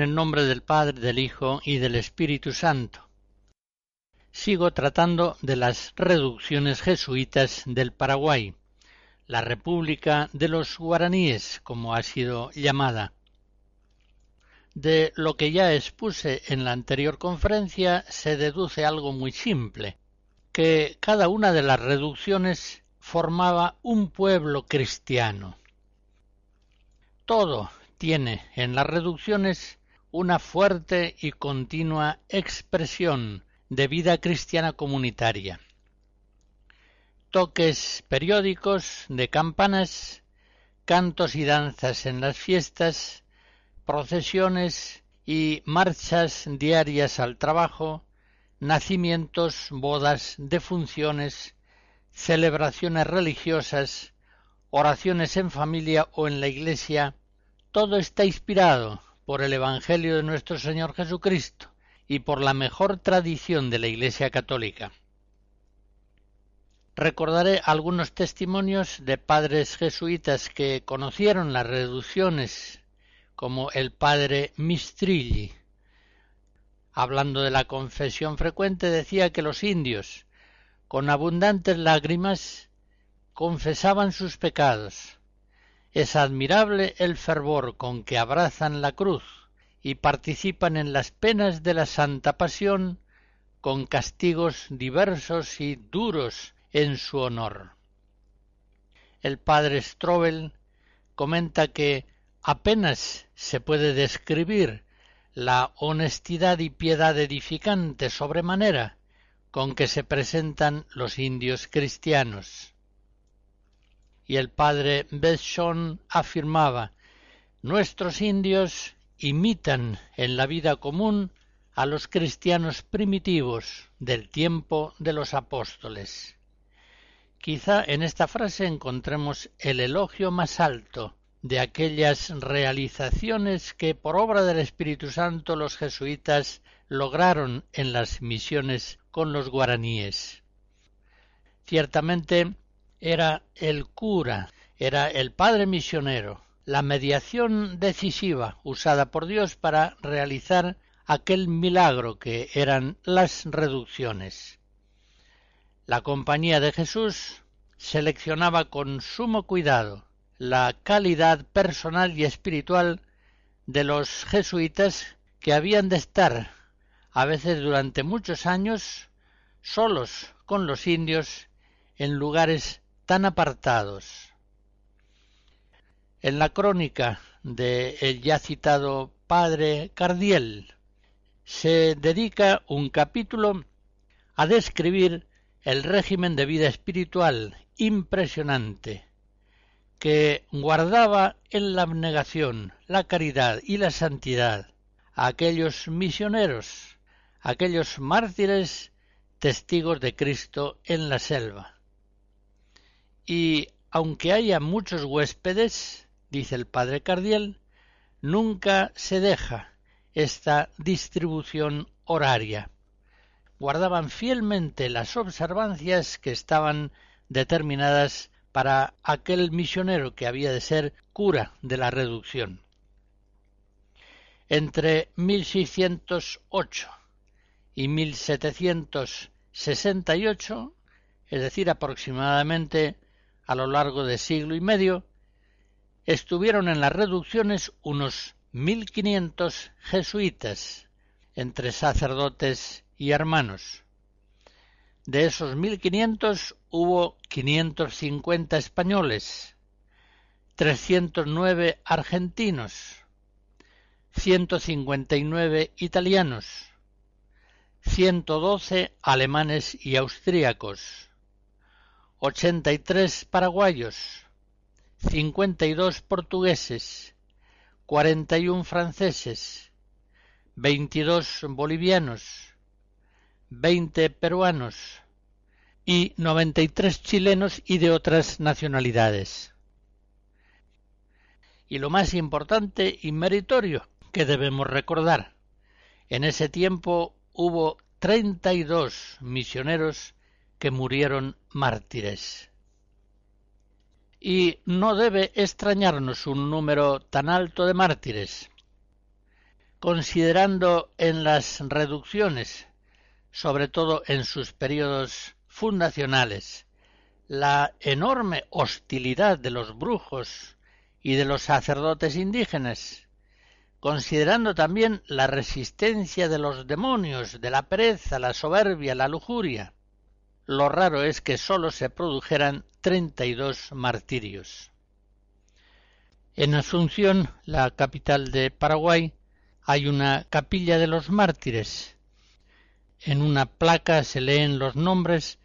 En el nombre del Padre, del Hijo y del Espíritu Santo. Sigo tratando de las reducciones jesuitas del Paraguay, la República de los Guaraníes, como ha sido llamada. De lo que ya expuse en la anterior conferencia se deduce algo muy simple, que cada una de las reducciones formaba un pueblo cristiano. Todo tiene en las reducciones una fuerte y continua expresión de vida cristiana comunitaria. Toques periódicos de campanas, cantos y danzas en las fiestas, procesiones y marchas diarias al trabajo, nacimientos, bodas, defunciones, celebraciones religiosas, oraciones en familia o en la iglesia, todo está inspirado por el Evangelio de nuestro Señor Jesucristo y por la mejor tradición de la Iglesia Católica. Recordaré algunos testimonios de padres jesuitas que conocieron las reducciones, como el padre Mistrilli. Hablando de la confesión frecuente, decía que los indios, con abundantes lágrimas, confesaban sus pecados, es admirable el fervor con que abrazan la cruz y participan en las penas de la Santa Pasión con castigos diversos y duros en su honor. El padre Strobel comenta que apenas se puede describir la honestidad y piedad edificante sobremanera con que se presentan los indios cristianos y el padre Besson afirmaba Nuestros indios imitan en la vida común a los cristianos primitivos del tiempo de los apóstoles. Quizá en esta frase encontremos el elogio más alto de aquellas realizaciones que por obra del Espíritu Santo los jesuitas lograron en las misiones con los guaraníes. Ciertamente era el cura, era el padre misionero, la mediación decisiva usada por Dios para realizar aquel milagro que eran las reducciones. La compañía de Jesús seleccionaba con sumo cuidado la calidad personal y espiritual de los jesuitas que habían de estar a veces durante muchos años solos con los indios en lugares tan apartados. En la crónica de el ya citado padre Cardiel se dedica un capítulo a describir el régimen de vida espiritual impresionante que guardaba en la abnegación, la caridad y la santidad a aquellos misioneros, aquellos mártires testigos de Cristo en la selva. Y aunque haya muchos huéspedes, dice el padre Cardiel, nunca se deja esta distribución horaria. guardaban fielmente las observancias que estaban determinadas para aquel misionero que había de ser cura de la reducción. Entre 1608 y 1768, es decir, aproximadamente a lo largo de siglo y medio, estuvieron en las reducciones unos 1500 jesuitas, entre sacerdotes y hermanos. De esos 1500 hubo 550 españoles, 309 argentinos, 159 italianos, 112 alemanes y austríacos, 83 paraguayos, 52 portugueses, 41 franceses, 22 bolivianos, 20 peruanos y 93 chilenos y de otras nacionalidades. Y lo más importante y meritorio que debemos recordar, en ese tiempo hubo 32 misioneros que murieron mártires. Y no debe extrañarnos un número tan alto de mártires, considerando en las reducciones, sobre todo en sus periodos fundacionales, la enorme hostilidad de los brujos y de los sacerdotes indígenas, considerando también la resistencia de los demonios, de la pereza, la soberbia, la lujuria. Lo raro es que sólo se produjeran treinta y dos martirios. En Asunción, la capital de Paraguay, hay una capilla de los mártires. En una placa se leen los nombres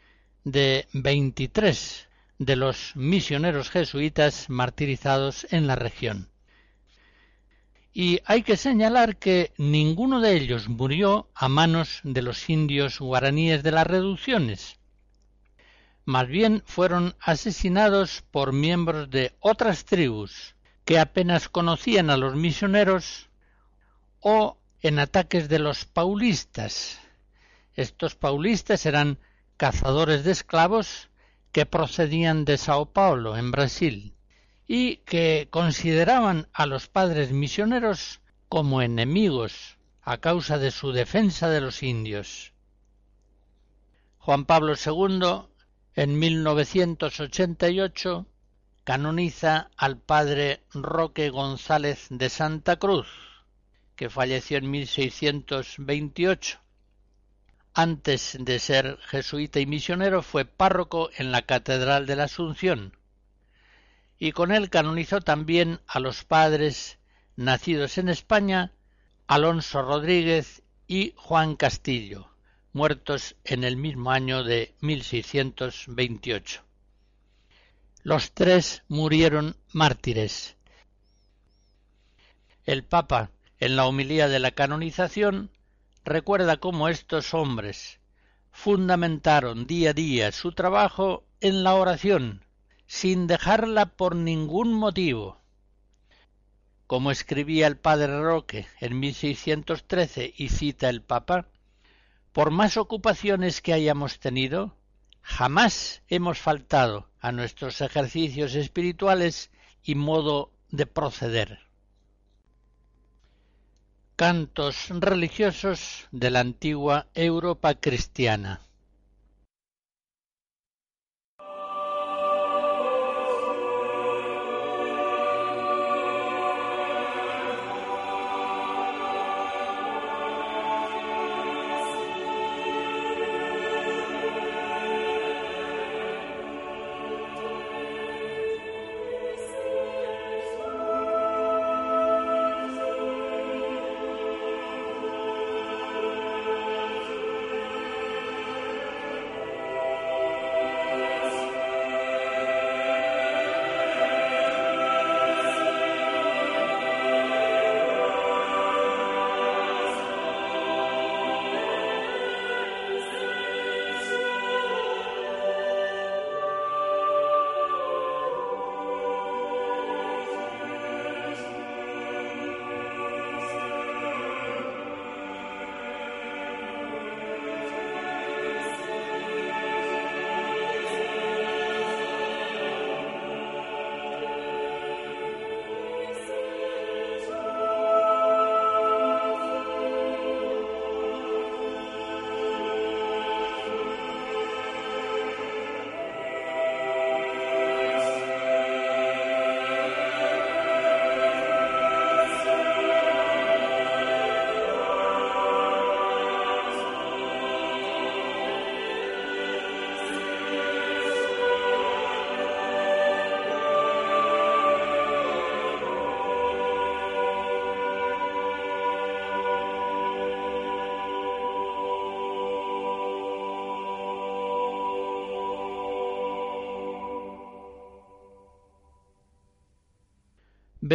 de veintitrés de los misioneros jesuitas martirizados en la región y hay que señalar que ninguno de ellos murió a manos de los indios guaraníes de las reducciones. Más bien fueron asesinados por miembros de otras tribus que apenas conocían a los misioneros o en ataques de los paulistas. Estos paulistas eran cazadores de esclavos que procedían de Sao Paulo, en Brasil y que consideraban a los padres misioneros como enemigos a causa de su defensa de los indios. Juan Pablo II, en 1988, canoniza al padre Roque González de Santa Cruz, que falleció en 1628. Antes de ser jesuita y misionero fue párroco en la Catedral de la Asunción y con él canonizó también a los padres nacidos en España, Alonso Rodríguez y Juan Castillo, muertos en el mismo año de 1628. Los tres murieron mártires. El Papa, en la homilía de la canonización, recuerda cómo estos hombres fundamentaron día a día su trabajo en la oración sin dejarla por ningún motivo. Como escribía el padre Roque en 1613 y cita el Papa, por más ocupaciones que hayamos tenido, jamás hemos faltado a nuestros ejercicios espirituales y modo de proceder. Cantos religiosos de la antigua Europa cristiana.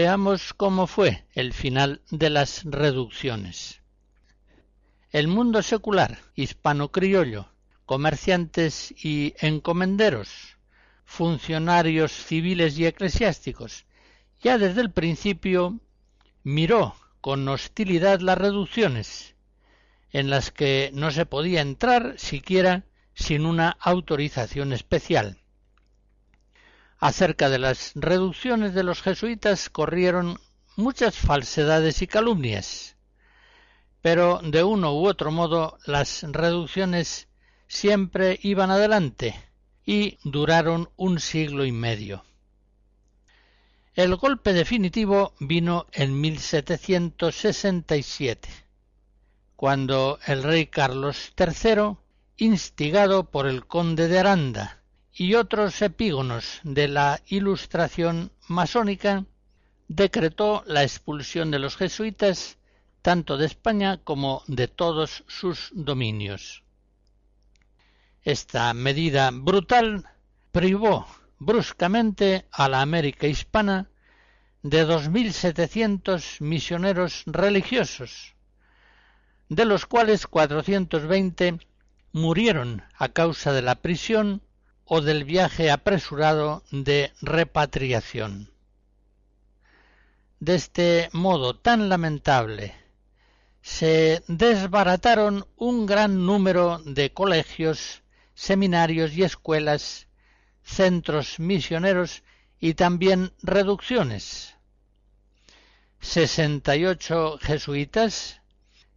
Veamos cómo fue el final de las reducciones. El mundo secular, hispano-criollo, comerciantes y encomenderos, funcionarios civiles y eclesiásticos, ya desde el principio miró con hostilidad las reducciones, en las que no se podía entrar siquiera sin una autorización especial. Acerca de las reducciones de los jesuitas corrieron muchas falsedades y calumnias, pero de uno u otro modo las reducciones siempre iban adelante y duraron un siglo y medio. El golpe definitivo vino en 1767, cuando el rey Carlos III, instigado por el conde de Aranda, y otros epígonos de la ilustración masónica, decretó la expulsión de los jesuitas tanto de España como de todos sus dominios. Esta medida brutal privó bruscamente a la América hispana de dos mil setecientos misioneros religiosos, de los cuales cuatrocientos veinte murieron a causa de la prisión o del viaje apresurado de repatriación. De este modo tan lamentable se desbarataron un gran número de colegios, seminarios y escuelas, centros misioneros y también reducciones. Sesenta y ocho jesuitas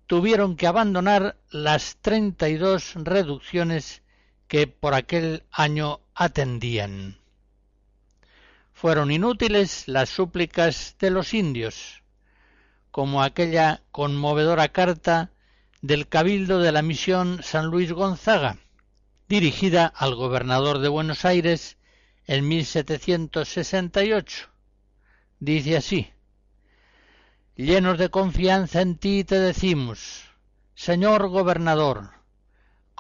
tuvieron que abandonar las treinta y dos reducciones que por aquel año atendían. Fueron inútiles las súplicas de los indios, como aquella conmovedora carta del Cabildo de la Misión San Luis Gonzaga, dirigida al gobernador de Buenos Aires en 1768. Dice así, Llenos de confianza en ti te decimos, Señor gobernador,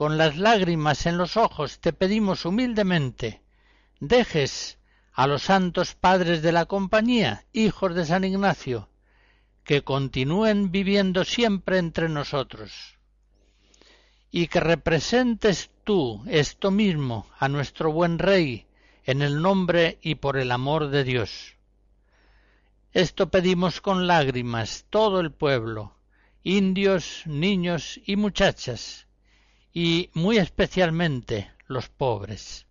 con las lágrimas en los ojos te pedimos humildemente dejes a los santos padres de la compañía, hijos de San Ignacio, que continúen viviendo siempre entre nosotros, y que representes tú esto mismo a nuestro buen Rey, en el nombre y por el amor de Dios. Esto pedimos con lágrimas todo el pueblo, indios, niños y muchachas, y muy especialmente los pobres.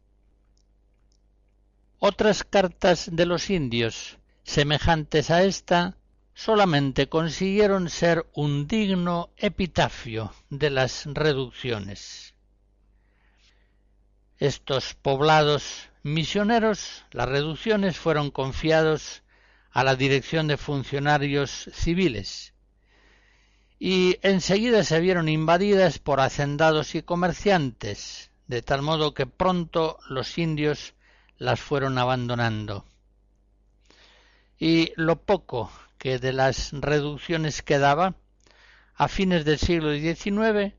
Otras cartas de los indios, semejantes a esta, solamente consiguieron ser un digno epitafio de las reducciones. Estos poblados misioneros, las reducciones fueron confiados a la dirección de funcionarios civiles, y enseguida se vieron invadidas por hacendados y comerciantes, de tal modo que pronto los indios las fueron abandonando. Y lo poco que de las reducciones quedaba, a fines del siglo XIX,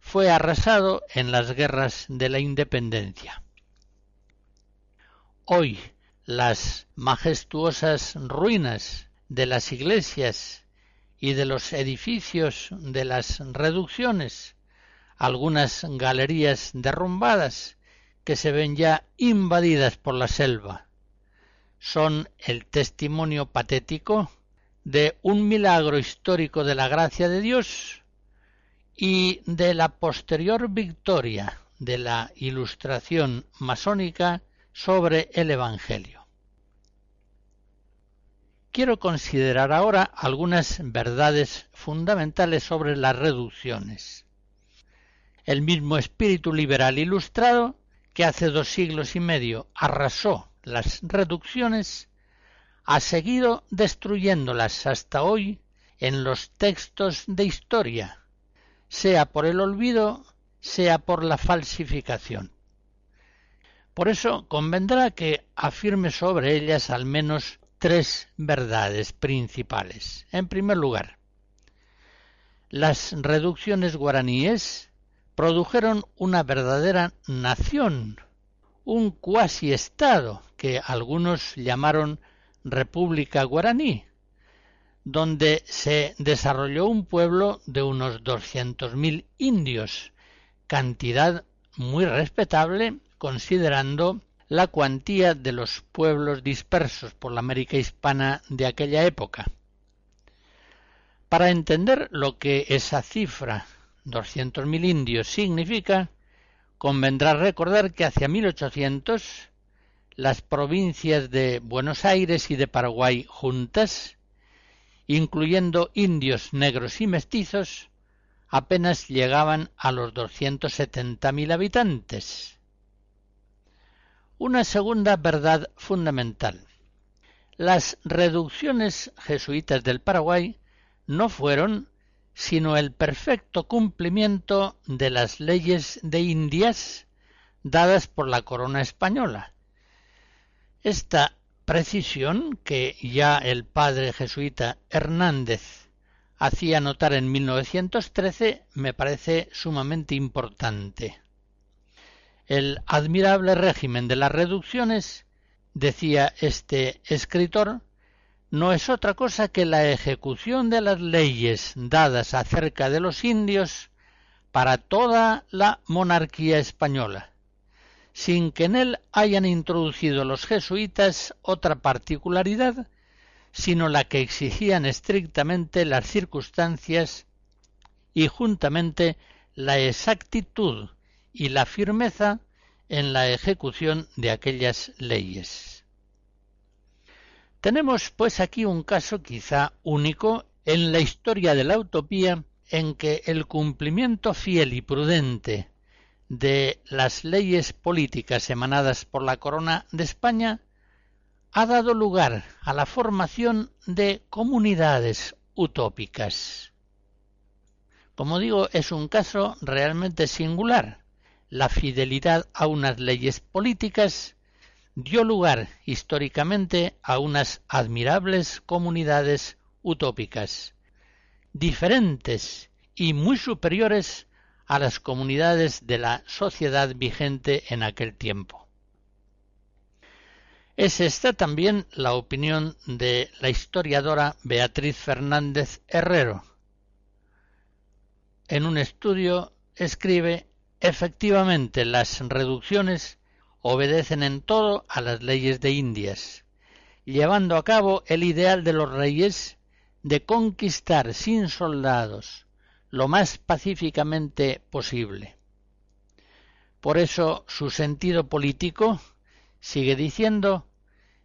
fue arrasado en las guerras de la independencia. Hoy las majestuosas ruinas de las iglesias y de los edificios de las reducciones, algunas galerías derrumbadas que se ven ya invadidas por la selva. Son el testimonio patético de un milagro histórico de la gracia de Dios y de la posterior victoria de la ilustración masónica sobre el Evangelio. Quiero considerar ahora algunas verdades fundamentales sobre las reducciones. El mismo espíritu liberal ilustrado que hace dos siglos y medio arrasó las reducciones, ha seguido destruyéndolas hasta hoy en los textos de historia, sea por el olvido, sea por la falsificación. Por eso convendrá que afirme sobre ellas al menos tres verdades principales. En primer lugar, las reducciones guaraníes produjeron una verdadera nación, un cuasi estado que algunos llamaron República Guaraní, donde se desarrolló un pueblo de unos 200.000 indios, cantidad muy respetable considerando la cuantía de los pueblos dispersos por la América hispana de aquella época. Para entender lo que esa cifra, 200.000 indios, significa, convendrá recordar que hacia 1800 las provincias de Buenos Aires y de Paraguay juntas, incluyendo indios negros y mestizos, apenas llegaban a los 270.000 habitantes. Una segunda verdad fundamental. Las reducciones jesuitas del Paraguay no fueron sino el perfecto cumplimiento de las leyes de Indias dadas por la corona española. Esta precisión que ya el padre jesuita Hernández hacía notar en 1913 me parece sumamente importante. El admirable régimen de las reducciones, decía este escritor, no es otra cosa que la ejecución de las leyes dadas acerca de los indios para toda la monarquía española, sin que en él hayan introducido los jesuitas otra particularidad, sino la que exigían estrictamente las circunstancias y juntamente la exactitud y la firmeza en la ejecución de aquellas leyes. Tenemos pues aquí un caso quizá único en la historia de la utopía en que el cumplimiento fiel y prudente de las leyes políticas emanadas por la Corona de España ha dado lugar a la formación de comunidades utópicas. Como digo, es un caso realmente singular, la fidelidad a unas leyes políticas dio lugar históricamente a unas admirables comunidades utópicas, diferentes y muy superiores a las comunidades de la sociedad vigente en aquel tiempo. Es esta también la opinión de la historiadora Beatriz Fernández Herrero. En un estudio escribe Efectivamente, las reducciones obedecen en todo a las leyes de Indias, llevando a cabo el ideal de los reyes de conquistar sin soldados lo más pacíficamente posible. Por eso su sentido político, sigue diciendo,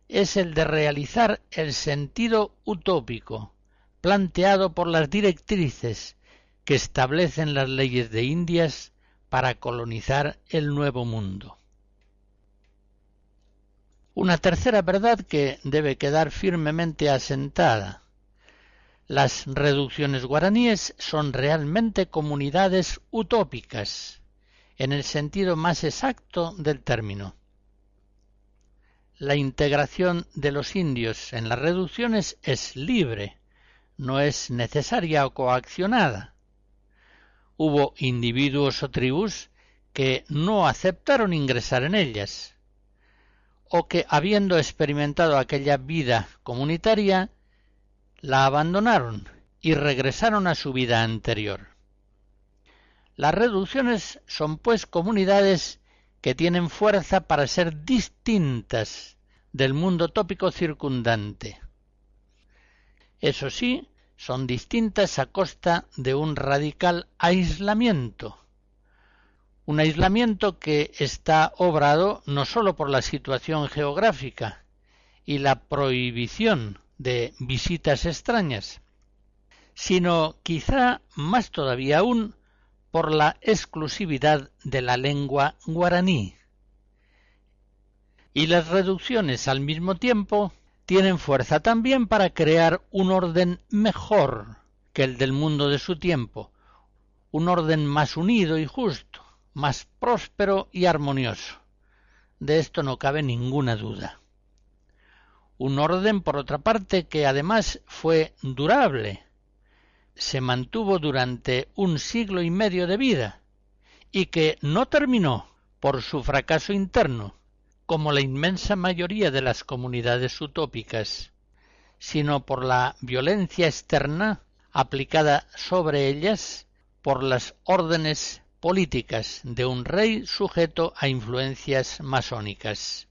es el de realizar el sentido utópico planteado por las directrices que establecen las leyes de Indias para colonizar el nuevo mundo. Una tercera verdad que debe quedar firmemente asentada. Las reducciones guaraníes son realmente comunidades utópicas, en el sentido más exacto del término. La integración de los indios en las reducciones es libre, no es necesaria o coaccionada hubo individuos o tribus que no aceptaron ingresar en ellas, o que habiendo experimentado aquella vida comunitaria, la abandonaron y regresaron a su vida anterior. Las reducciones son pues comunidades que tienen fuerza para ser distintas del mundo tópico circundante. Eso sí, son distintas a costa de un radical aislamiento. Un aislamiento que está obrado no sólo por la situación geográfica y la prohibición de visitas extrañas, sino quizá más todavía aún por la exclusividad de la lengua guaraní. Y las reducciones al mismo tiempo tienen fuerza también para crear un orden mejor que el del mundo de su tiempo, un orden más unido y justo, más próspero y armonioso. De esto no cabe ninguna duda. Un orden, por otra parte, que además fue durable, se mantuvo durante un siglo y medio de vida, y que no terminó por su fracaso interno, como la inmensa mayoría de las comunidades utópicas, sino por la violencia externa aplicada sobre ellas por las órdenes políticas de un rey sujeto a influencias masónicas.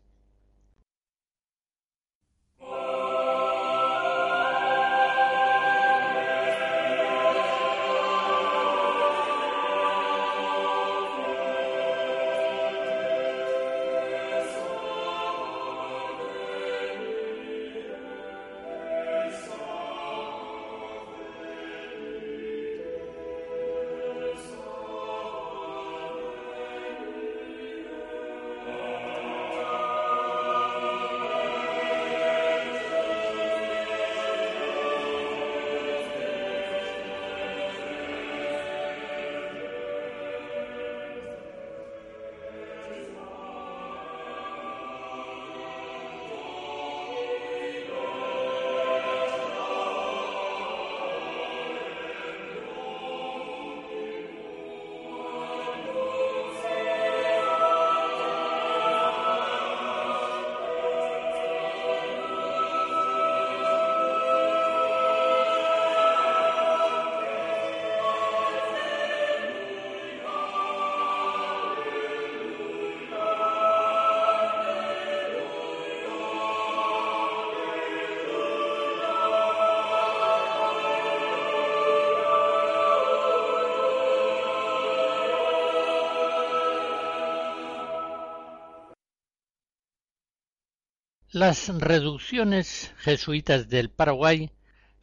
Las reducciones jesuitas del Paraguay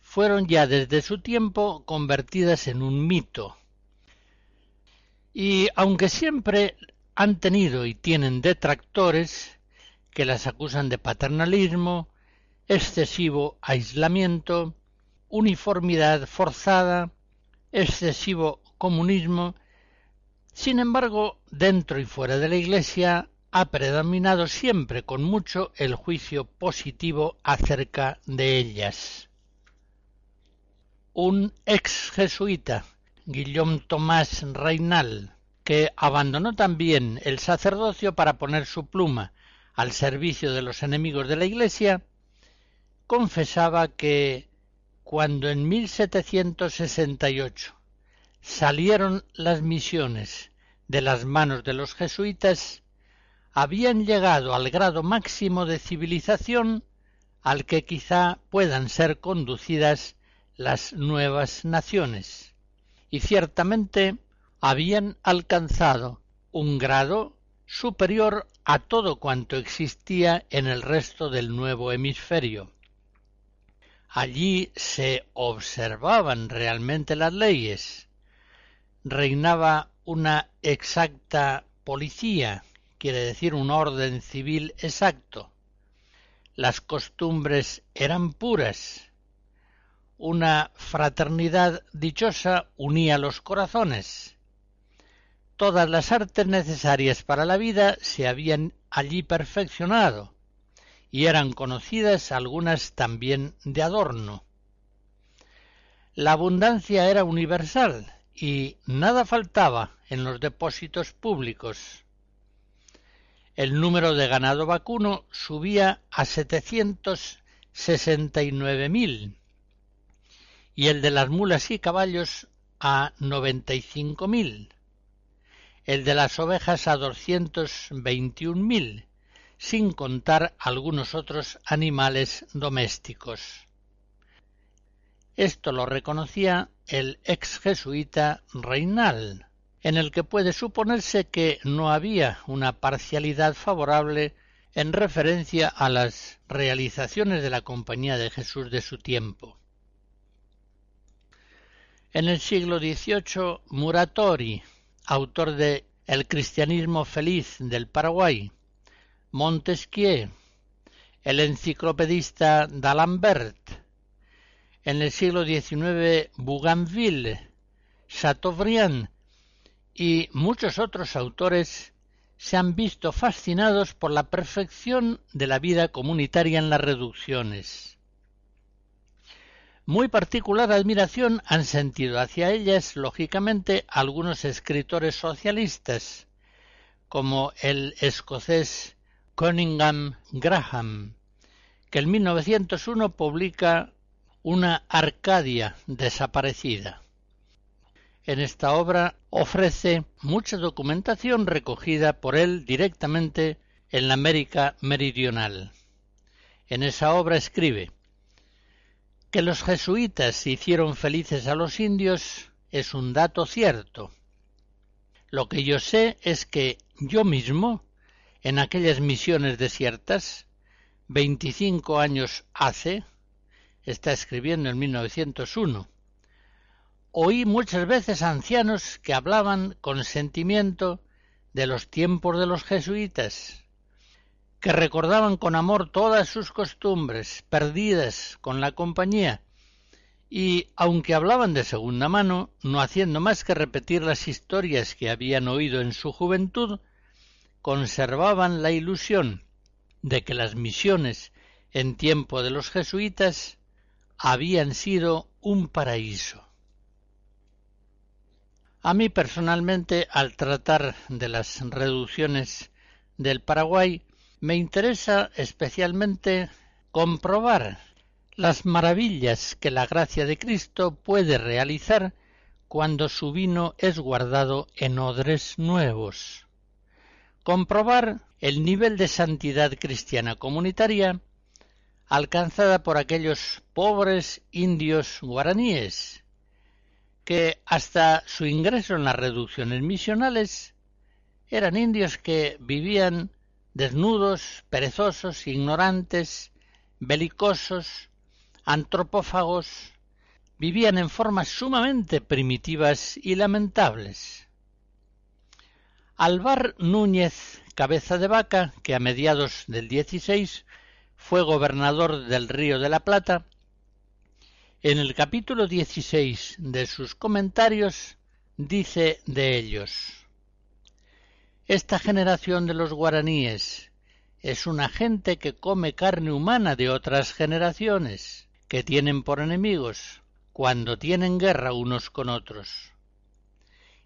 fueron ya desde su tiempo convertidas en un mito. Y aunque siempre han tenido y tienen detractores que las acusan de paternalismo, excesivo aislamiento, uniformidad forzada, excesivo comunismo, sin embargo, dentro y fuera de la Iglesia ha predominado siempre con mucho el juicio positivo acerca de ellas. Un ex jesuita, Guillaume Tomás Reinal, que abandonó también el sacerdocio para poner su pluma al servicio de los enemigos de la Iglesia, confesaba que cuando en 1768 salieron las misiones de las manos de los jesuitas, habían llegado al grado máximo de civilización al que quizá puedan ser conducidas las nuevas naciones, y ciertamente habían alcanzado un grado superior a todo cuanto existía en el resto del nuevo hemisferio. Allí se observaban realmente las leyes, reinaba una exacta policía, quiere decir un orden civil exacto. Las costumbres eran puras. Una fraternidad dichosa unía los corazones. Todas las artes necesarias para la vida se habían allí perfeccionado, y eran conocidas algunas también de adorno. La abundancia era universal y nada faltaba en los depósitos públicos el número de ganado vacuno subía a mil. Y el de las mulas y caballos a mil, el de las ovejas a mil, sin contar algunos otros animales domésticos. Esto lo reconocía el ex jesuita Reinal, en el que puede suponerse que no había una parcialidad favorable en referencia a las realizaciones de la Compañía de Jesús de su tiempo. En el siglo XVIII, Muratori, autor de El cristianismo feliz del Paraguay, Montesquieu, el enciclopedista d'Alembert, en el siglo XIX, Bougainville, Chateaubriand y muchos otros autores se han visto fascinados por la perfección de la vida comunitaria en las reducciones. Muy particular admiración han sentido hacia ellas, lógicamente, algunos escritores socialistas, como el escocés Cunningham Graham, que en 1901 publica una Arcadia desaparecida. En esta obra ofrece mucha documentación recogida por él directamente en la América Meridional. En esa obra escribe que los jesuitas hicieron felices a los indios es un dato cierto. Lo que yo sé es que yo mismo, en aquellas misiones desiertas, veinticinco años hace, está escribiendo en 1901, oí muchas veces ancianos que hablaban con sentimiento de los tiempos de los jesuitas, que recordaban con amor todas sus costumbres perdidas con la compañía, y aunque hablaban de segunda mano, no haciendo más que repetir las historias que habían oído en su juventud, conservaban la ilusión de que las misiones en tiempo de los jesuitas habían sido un paraíso. A mí personalmente, al tratar de las reducciones del Paraguay, me interesa especialmente comprobar las maravillas que la gracia de Cristo puede realizar cuando su vino es guardado en odres nuevos. Comprobar el nivel de santidad cristiana comunitaria alcanzada por aquellos pobres indios guaraníes, que hasta su ingreso en las reducciones misionales eran indios que vivían desnudos, perezosos, ignorantes, belicosos, antropófagos, vivían en formas sumamente primitivas y lamentables. Alvar Núñez Cabeza de Vaca, que a mediados del 16 fue gobernador del Río de la Plata, en el capítulo 16 de sus comentarios dice de ellos Esta generación de los guaraníes es una gente que come carne humana de otras generaciones, que tienen por enemigos cuando tienen guerra unos con otros.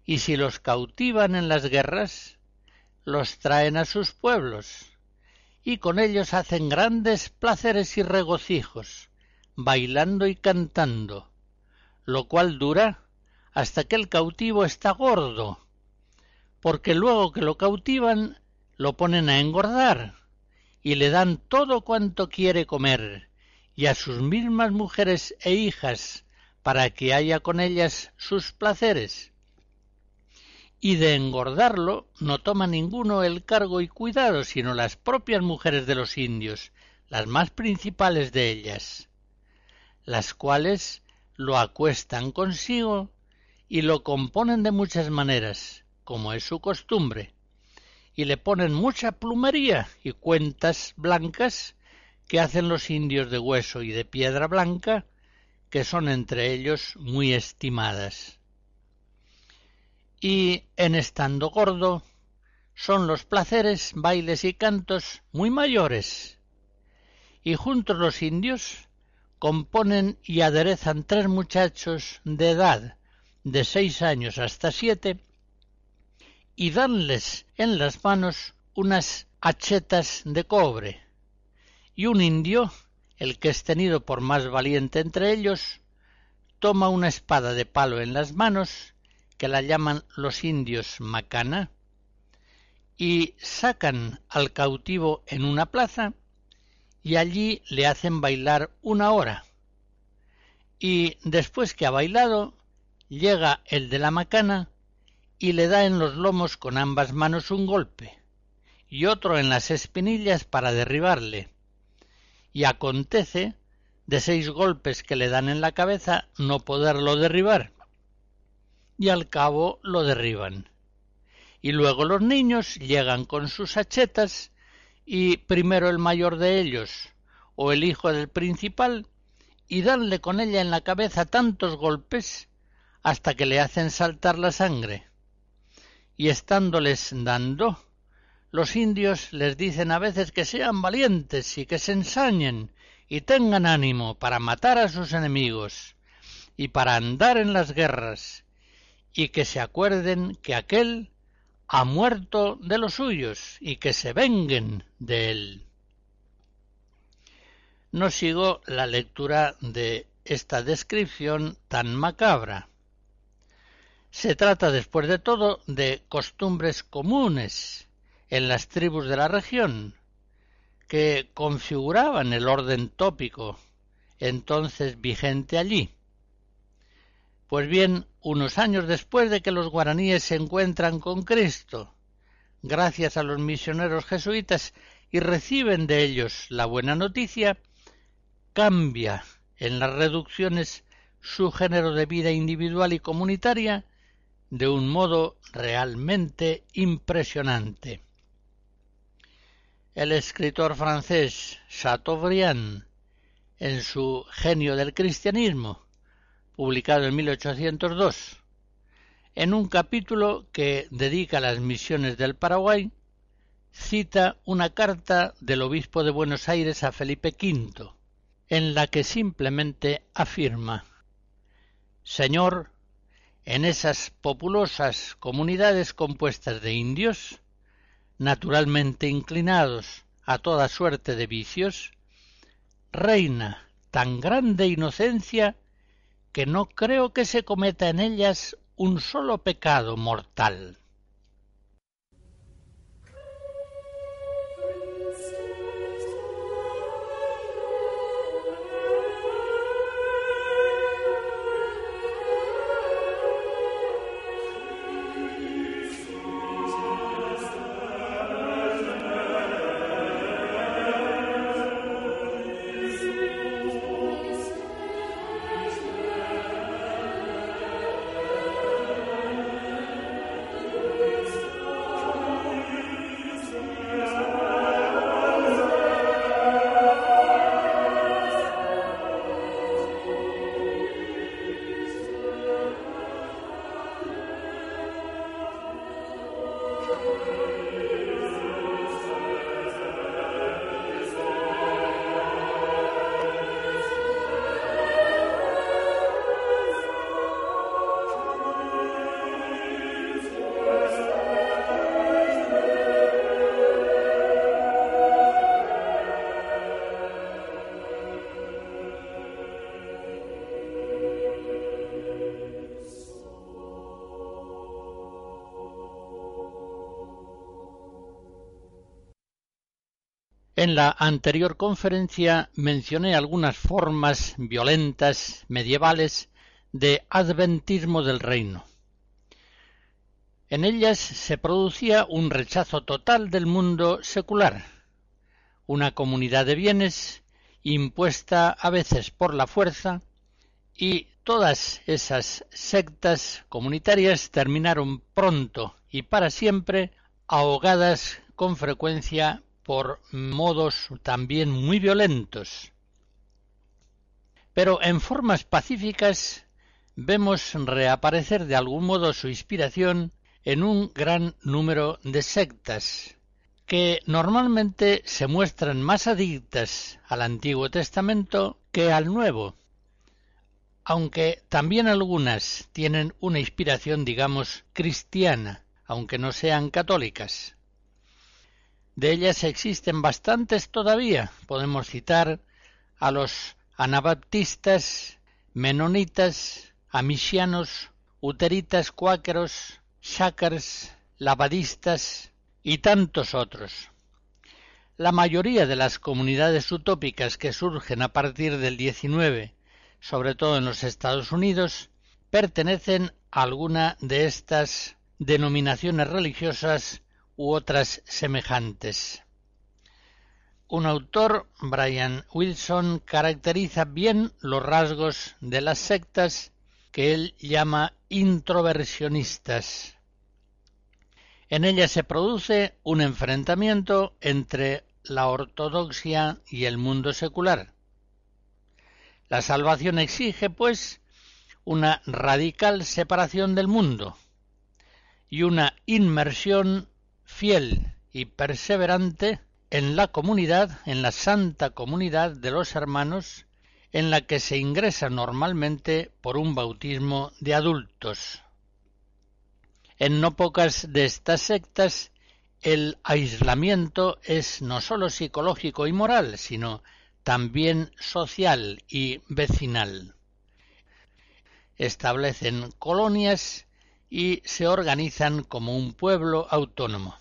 Y si los cautivan en las guerras, los traen a sus pueblos y con ellos hacen grandes placeres y regocijos, bailando y cantando, lo cual dura hasta que el cautivo está gordo, porque luego que lo cautivan lo ponen a engordar y le dan todo cuanto quiere comer, y a sus mismas mujeres e hijas, para que haya con ellas sus placeres, y de engordarlo no toma ninguno el cargo y cuidado, sino las propias mujeres de los indios, las más principales de ellas, las cuales lo acuestan consigo y lo componen de muchas maneras, como es su costumbre, y le ponen mucha plumería y cuentas blancas que hacen los indios de hueso y de piedra blanca, que son entre ellos muy estimadas y en estando gordo son los placeres, bailes y cantos muy mayores. Y juntos los indios componen y aderezan tres muchachos de edad de seis años hasta siete y danles en las manos unas hachetas de cobre. Y un indio, el que es tenido por más valiente entre ellos, toma una espada de palo en las manos que la llaman los indios macana, y sacan al cautivo en una plaza y allí le hacen bailar una hora. Y después que ha bailado, llega el de la macana y le da en los lomos con ambas manos un golpe y otro en las espinillas para derribarle. Y acontece, de seis golpes que le dan en la cabeza, no poderlo derribar y al cabo lo derriban. Y luego los niños llegan con sus hachetas y primero el mayor de ellos o el hijo del principal y danle con ella en la cabeza tantos golpes hasta que le hacen saltar la sangre. Y estándoles dando, los indios les dicen a veces que sean valientes y que se ensañen y tengan ánimo para matar a sus enemigos y para andar en las guerras y que se acuerden que aquel ha muerto de los suyos y que se venguen de él. no sigo la lectura de esta descripción tan macabra. Se trata, después de todo, de costumbres comunes en las tribus de la región, que configuraban el orden tópico entonces vigente allí. Pues bien, unos años después de que los guaraníes se encuentran con Cristo, gracias a los misioneros jesuitas, y reciben de ellos la buena noticia, cambia en las reducciones su género de vida individual y comunitaria de un modo realmente impresionante. El escritor francés Chateaubriand, en su Genio del Cristianismo, publicado en 1802, en un capítulo que dedica a las misiones del Paraguay, cita una carta del obispo de Buenos Aires a Felipe V, en la que simplemente afirma Señor, en esas populosas comunidades compuestas de indios, naturalmente inclinados a toda suerte de vicios, reina tan grande inocencia que no creo que se cometa en ellas un solo pecado mortal. En la anterior conferencia mencioné algunas formas violentas medievales de adventismo del reino. En ellas se producía un rechazo total del mundo secular, una comunidad de bienes impuesta a veces por la fuerza, y todas esas sectas comunitarias terminaron pronto y para siempre ahogadas con frecuencia por modos también muy violentos. Pero en formas pacíficas vemos reaparecer de algún modo su inspiración en un gran número de sectas, que normalmente se muestran más adictas al Antiguo Testamento que al Nuevo, aunque también algunas tienen una inspiración, digamos, cristiana, aunque no sean católicas. De ellas existen bastantes todavía. Podemos citar a los anabaptistas, menonitas, amisianos, uteritas, cuáqueros, shakers, lavadistas y tantos otros. La mayoría de las comunidades utópicas que surgen a partir del 19, sobre todo en los Estados Unidos, pertenecen a alguna de estas denominaciones religiosas u otras semejantes. Un autor, Brian Wilson, caracteriza bien los rasgos de las sectas que él llama introversionistas. En ellas se produce un enfrentamiento entre la ortodoxia y el mundo secular. La salvación exige, pues, una radical separación del mundo y una inmersión fiel y perseverante en la comunidad, en la santa comunidad de los hermanos, en la que se ingresa normalmente por un bautismo de adultos. En no pocas de estas sectas el aislamiento es no sólo psicológico y moral, sino también social y vecinal. Establecen colonias y se organizan como un pueblo autónomo.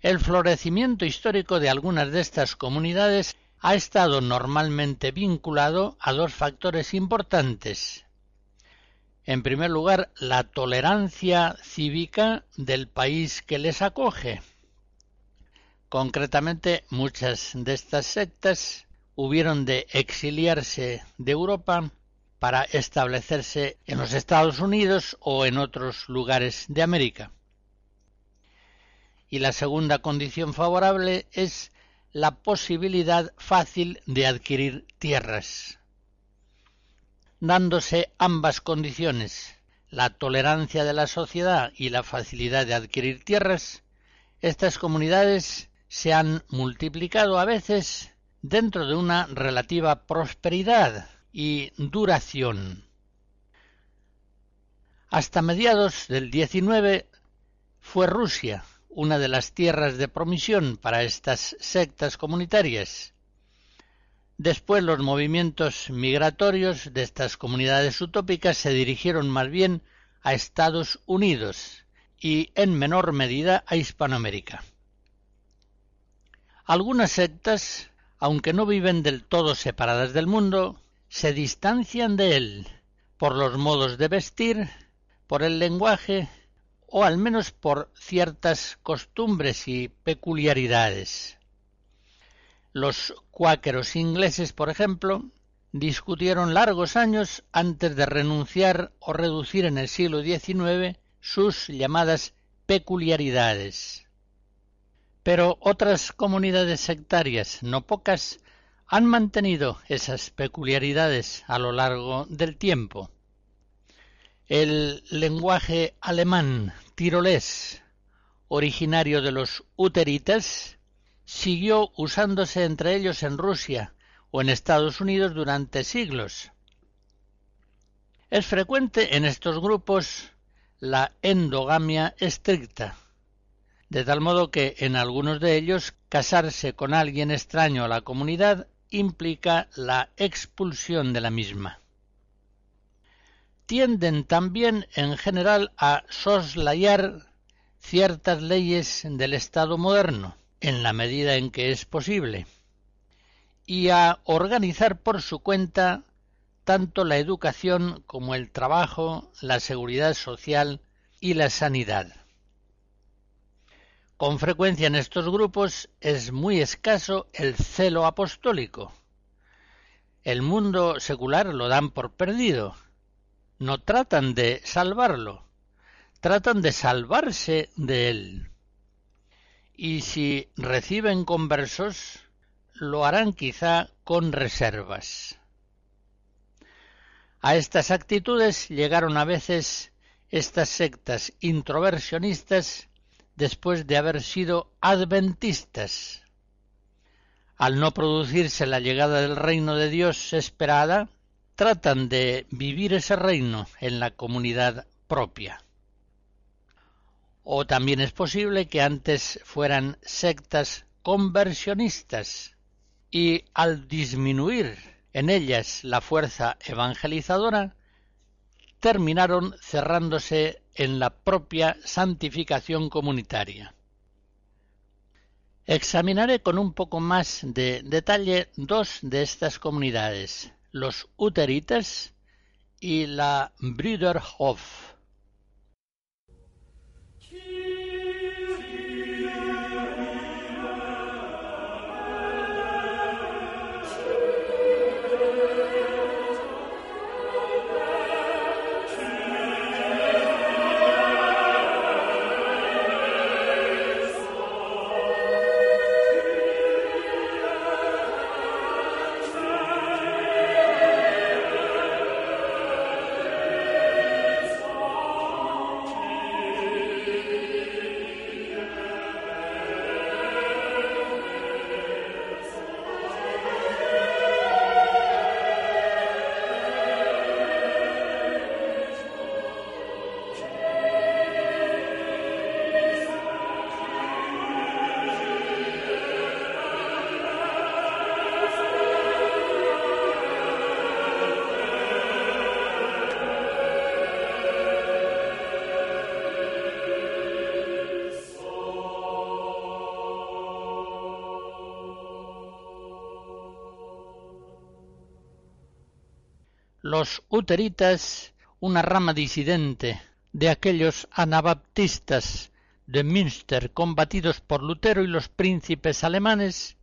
El florecimiento histórico de algunas de estas comunidades ha estado normalmente vinculado a dos factores importantes. En primer lugar, la tolerancia cívica del país que les acoge. Concretamente, muchas de estas sectas hubieron de exiliarse de Europa para establecerse en los Estados Unidos o en otros lugares de América. Y la segunda condición favorable es la posibilidad fácil de adquirir tierras. Dándose ambas condiciones, la tolerancia de la sociedad y la facilidad de adquirir tierras, estas comunidades se han multiplicado a veces dentro de una relativa prosperidad y duración. Hasta mediados del XIX fue Rusia una de las tierras de promisión para estas sectas comunitarias. Después los movimientos migratorios de estas comunidades utópicas se dirigieron más bien a Estados Unidos y en menor medida a Hispanoamérica. Algunas sectas, aunque no viven del todo separadas del mundo, se distancian de él por los modos de vestir, por el lenguaje o al menos por ciertas costumbres y peculiaridades. Los cuáqueros ingleses, por ejemplo, discutieron largos años antes de renunciar o reducir en el siglo XIX sus llamadas peculiaridades. Pero otras comunidades sectarias, no pocas, han mantenido esas peculiaridades a lo largo del tiempo. El lenguaje alemán tirolés, originario de los uteritas, siguió usándose entre ellos en Rusia o en Estados Unidos durante siglos. Es frecuente en estos grupos la endogamia estricta, de tal modo que en algunos de ellos casarse con alguien extraño a la comunidad implica la expulsión de la misma tienden también en general a soslayar ciertas leyes del Estado moderno, en la medida en que es posible, y a organizar por su cuenta tanto la educación como el trabajo, la seguridad social y la sanidad. Con frecuencia en estos grupos es muy escaso el celo apostólico. El mundo secular lo dan por perdido, no tratan de salvarlo, tratan de salvarse de él. Y si reciben conversos, lo harán quizá con reservas. A estas actitudes llegaron a veces estas sectas introversionistas después de haber sido adventistas. Al no producirse la llegada del reino de Dios esperada, tratan de vivir ese reino en la comunidad propia. O también es posible que antes fueran sectas conversionistas y al disminuir en ellas la fuerza evangelizadora, terminaron cerrándose en la propia santificación comunitaria. Examinaré con un poco más de detalle dos de estas comunidades, los Uterites y la Brüderhof. Los uteritas, una rama disidente de aquellos anabaptistas de Münster combatidos por Lutero y los príncipes alemanes,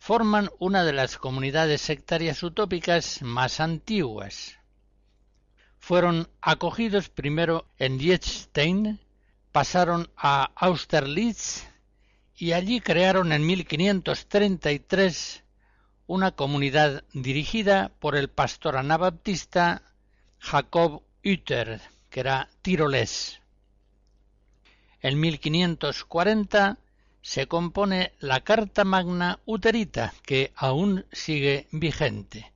forman una de las comunidades sectarias utópicas más antiguas. Fueron acogidos primero en Liechtenstein, pasaron a Austerlitz y allí crearon en 1533 una comunidad dirigida por el pastor anabaptista Jacob Uter, que era tirolés. En 1540 se compone la Carta Magna Uterita, que aún sigue vigente.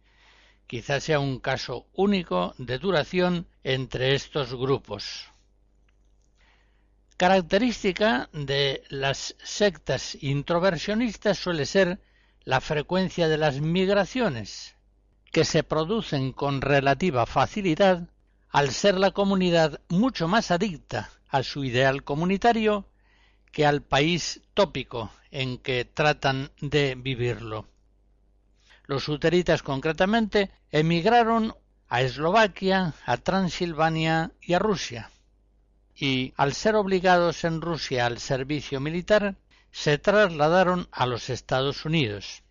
Quizás sea un caso único de duración entre estos grupos. Característica de las sectas introversionistas suele ser la frecuencia de las migraciones, que se producen con relativa facilidad al ser la comunidad mucho más adicta a su ideal comunitario que al país tópico en que tratan de vivirlo. Los uteritas concretamente emigraron a Eslovaquia, a Transilvania y a Rusia. Y al ser obligados en Rusia al servicio militar, se trasladaron a los Estados Unidos.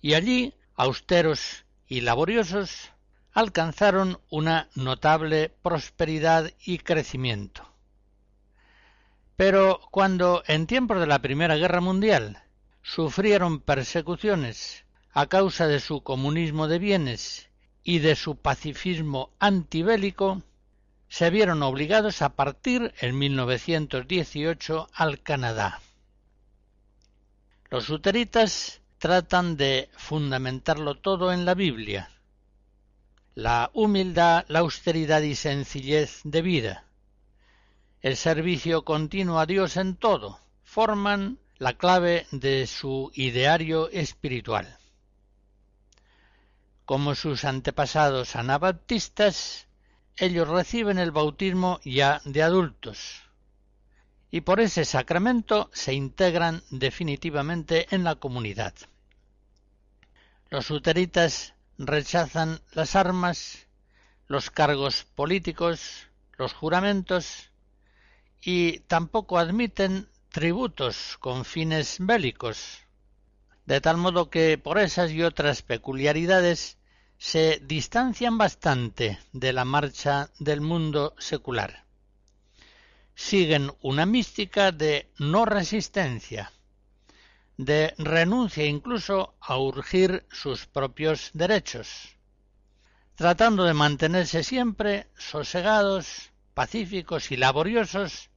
Y allí, austeros y laboriosos, alcanzaron una notable prosperidad y crecimiento. Pero cuando en tiempos de la Primera Guerra Mundial sufrieron persecuciones a causa de su comunismo de bienes y de su pacifismo antibélico, se vieron obligados a partir en 1918 al Canadá. Los uteritas tratan de fundamentarlo todo en la Biblia, la humildad, la austeridad y sencillez de vida, el servicio continuo a Dios en todo, forman la clave de su ideario espiritual. Como sus antepasados anabaptistas, ellos reciben el bautismo ya de adultos y por ese sacramento se integran definitivamente en la comunidad. Los uteritas rechazan las armas, los cargos políticos, los juramentos y tampoco admiten tributos con fines bélicos, de tal modo que por esas y otras peculiaridades se distancian bastante de la marcha del mundo secular. Siguen una mística de no resistencia, de renuncia incluso a urgir sus propios derechos, tratando de mantenerse siempre sosegados, pacíficos y laboriosos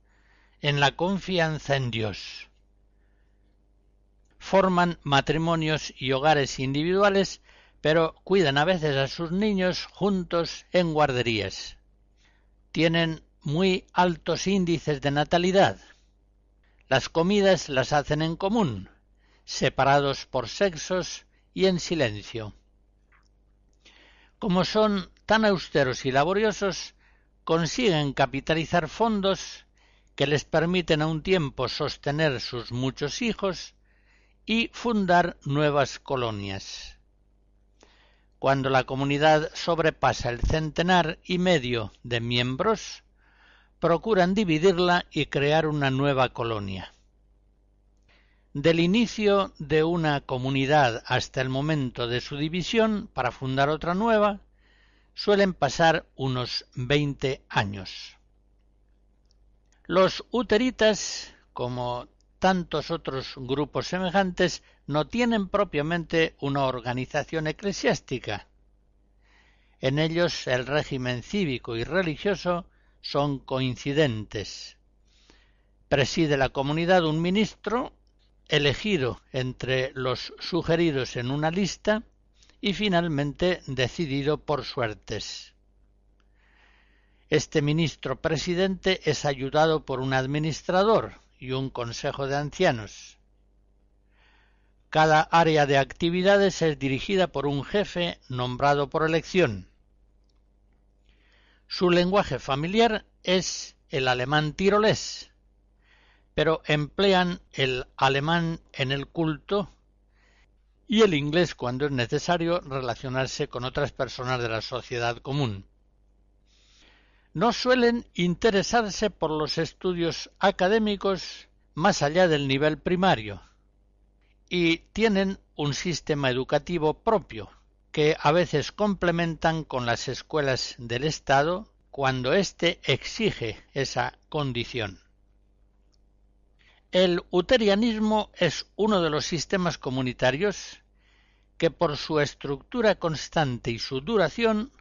en la confianza en Dios. Forman matrimonios y hogares individuales, pero cuidan a veces a sus niños juntos en guarderías. Tienen muy altos índices de natalidad. Las comidas las hacen en común, separados por sexos y en silencio. Como son tan austeros y laboriosos, consiguen capitalizar fondos que les permiten a un tiempo sostener sus muchos hijos y fundar nuevas colonias. Cuando la comunidad sobrepasa el centenar y medio de miembros, procuran dividirla y crear una nueva colonia. Del inicio de una comunidad hasta el momento de su división para fundar otra nueva, suelen pasar unos veinte años. Los uteritas, como tantos otros grupos semejantes, no tienen propiamente una organización eclesiástica. En ellos el régimen cívico y religioso son coincidentes. Preside la comunidad un ministro elegido entre los sugeridos en una lista y finalmente decidido por suertes. Este ministro presidente es ayudado por un administrador y un consejo de ancianos. Cada área de actividades es dirigida por un jefe nombrado por elección. Su lenguaje familiar es el alemán tirolés, pero emplean el alemán en el culto y el inglés cuando es necesario relacionarse con otras personas de la sociedad común. No suelen interesarse por los estudios académicos más allá del nivel primario y tienen un sistema educativo propio que a veces complementan con las escuelas del Estado cuando éste exige esa condición. El uterianismo es uno de los sistemas comunitarios que por su estructura constante y su duración,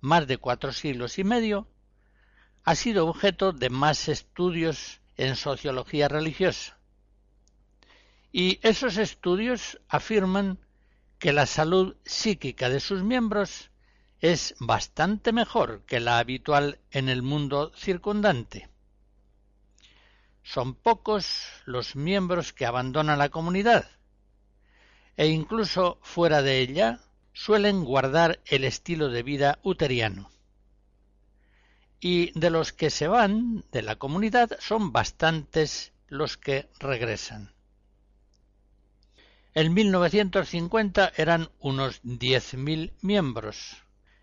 más de cuatro siglos y medio, ha sido objeto de más estudios en sociología religiosa. Y esos estudios afirman que la salud psíquica de sus miembros es bastante mejor que la habitual en el mundo circundante. Son pocos los miembros que abandonan la comunidad e incluso fuera de ella suelen guardar el estilo de vida uteriano. Y de los que se van de la comunidad son bastantes los que regresan. En 1950 eran unos 10.000 miembros,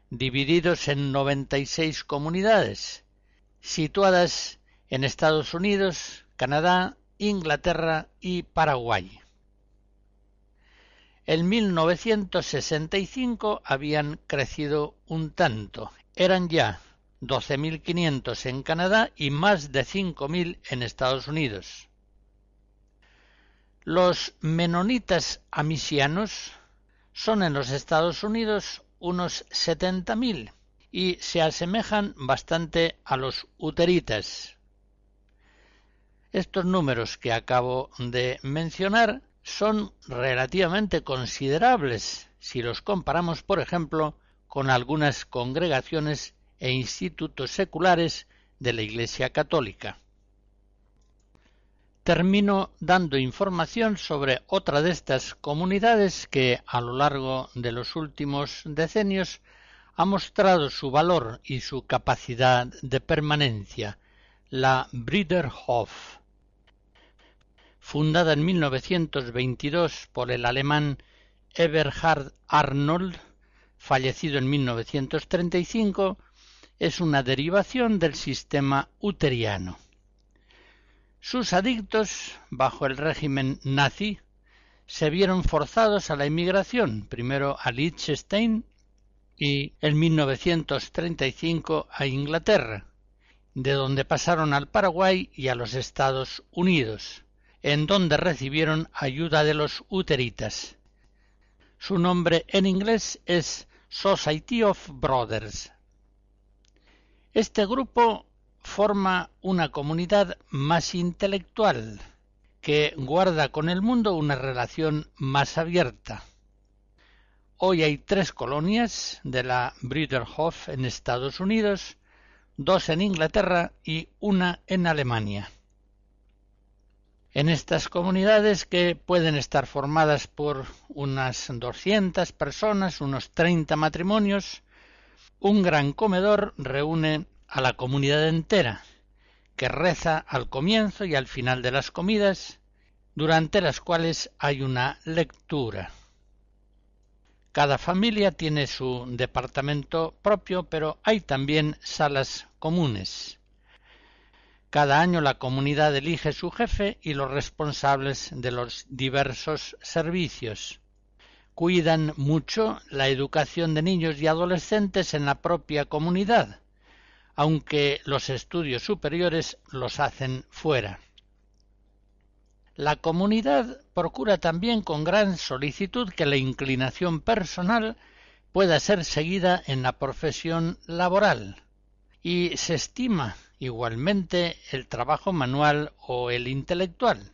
divididos en 96 comunidades, situadas en Estados Unidos, Canadá, Inglaterra y Paraguay. En 1965 habían crecido un tanto. Eran ya 12.500 en Canadá y más de 5.000 en Estados Unidos. Los menonitas amisianos son en los Estados Unidos unos 70.000 y se asemejan bastante a los uteritas, estos números que acabo de mencionar son relativamente considerables si los comparamos, por ejemplo, con algunas congregaciones e institutos seculares de la Iglesia Católica. Termino dando información sobre otra de estas comunidades que a lo largo de los últimos decenios ha mostrado su valor y su capacidad de permanencia, la Briderhof fundada en 1922 por el alemán Eberhard Arnold, fallecido en 1935, es una derivación del sistema uteriano. Sus adictos, bajo el régimen nazi, se vieron forzados a la emigración, primero a Liechtenstein y en 1935 a Inglaterra, de donde pasaron al Paraguay y a los Estados Unidos en donde recibieron ayuda de los uteritas. Su nombre en inglés es Society of Brothers. Este grupo forma una comunidad más intelectual, que guarda con el mundo una relación más abierta. Hoy hay tres colonias de la Brüderhof en Estados Unidos, dos en Inglaterra y una en Alemania. En estas comunidades que pueden estar formadas por unas 200 personas, unos 30 matrimonios, un gran comedor reúne a la comunidad entera, que reza al comienzo y al final de las comidas, durante las cuales hay una lectura. Cada familia tiene su departamento propio, pero hay también salas comunes. Cada año la comunidad elige su jefe y los responsables de los diversos servicios. Cuidan mucho la educación de niños y adolescentes en la propia comunidad, aunque los estudios superiores los hacen fuera. La comunidad procura también con gran solicitud que la inclinación personal pueda ser seguida en la profesión laboral y se estima igualmente el trabajo manual o el intelectual.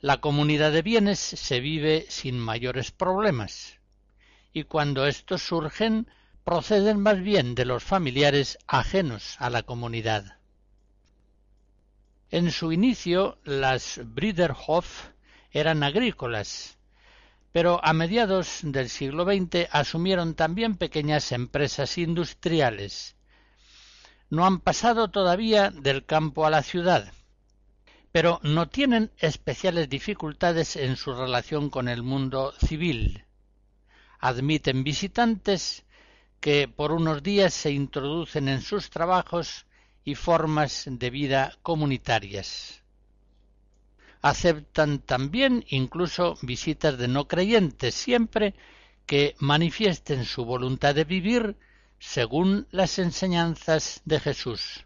La comunidad de bienes se vive sin mayores problemas, y cuando estos surgen proceden más bien de los familiares ajenos a la comunidad. En su inicio las Briderhof eran agrícolas, pero a mediados del siglo XX asumieron también pequeñas empresas industriales, no han pasado todavía del campo a la ciudad, pero no tienen especiales dificultades en su relación con el mundo civil. Admiten visitantes que por unos días se introducen en sus trabajos y formas de vida comunitarias. Aceptan también incluso visitas de no creyentes siempre que manifiesten su voluntad de vivir según las enseñanzas de Jesús.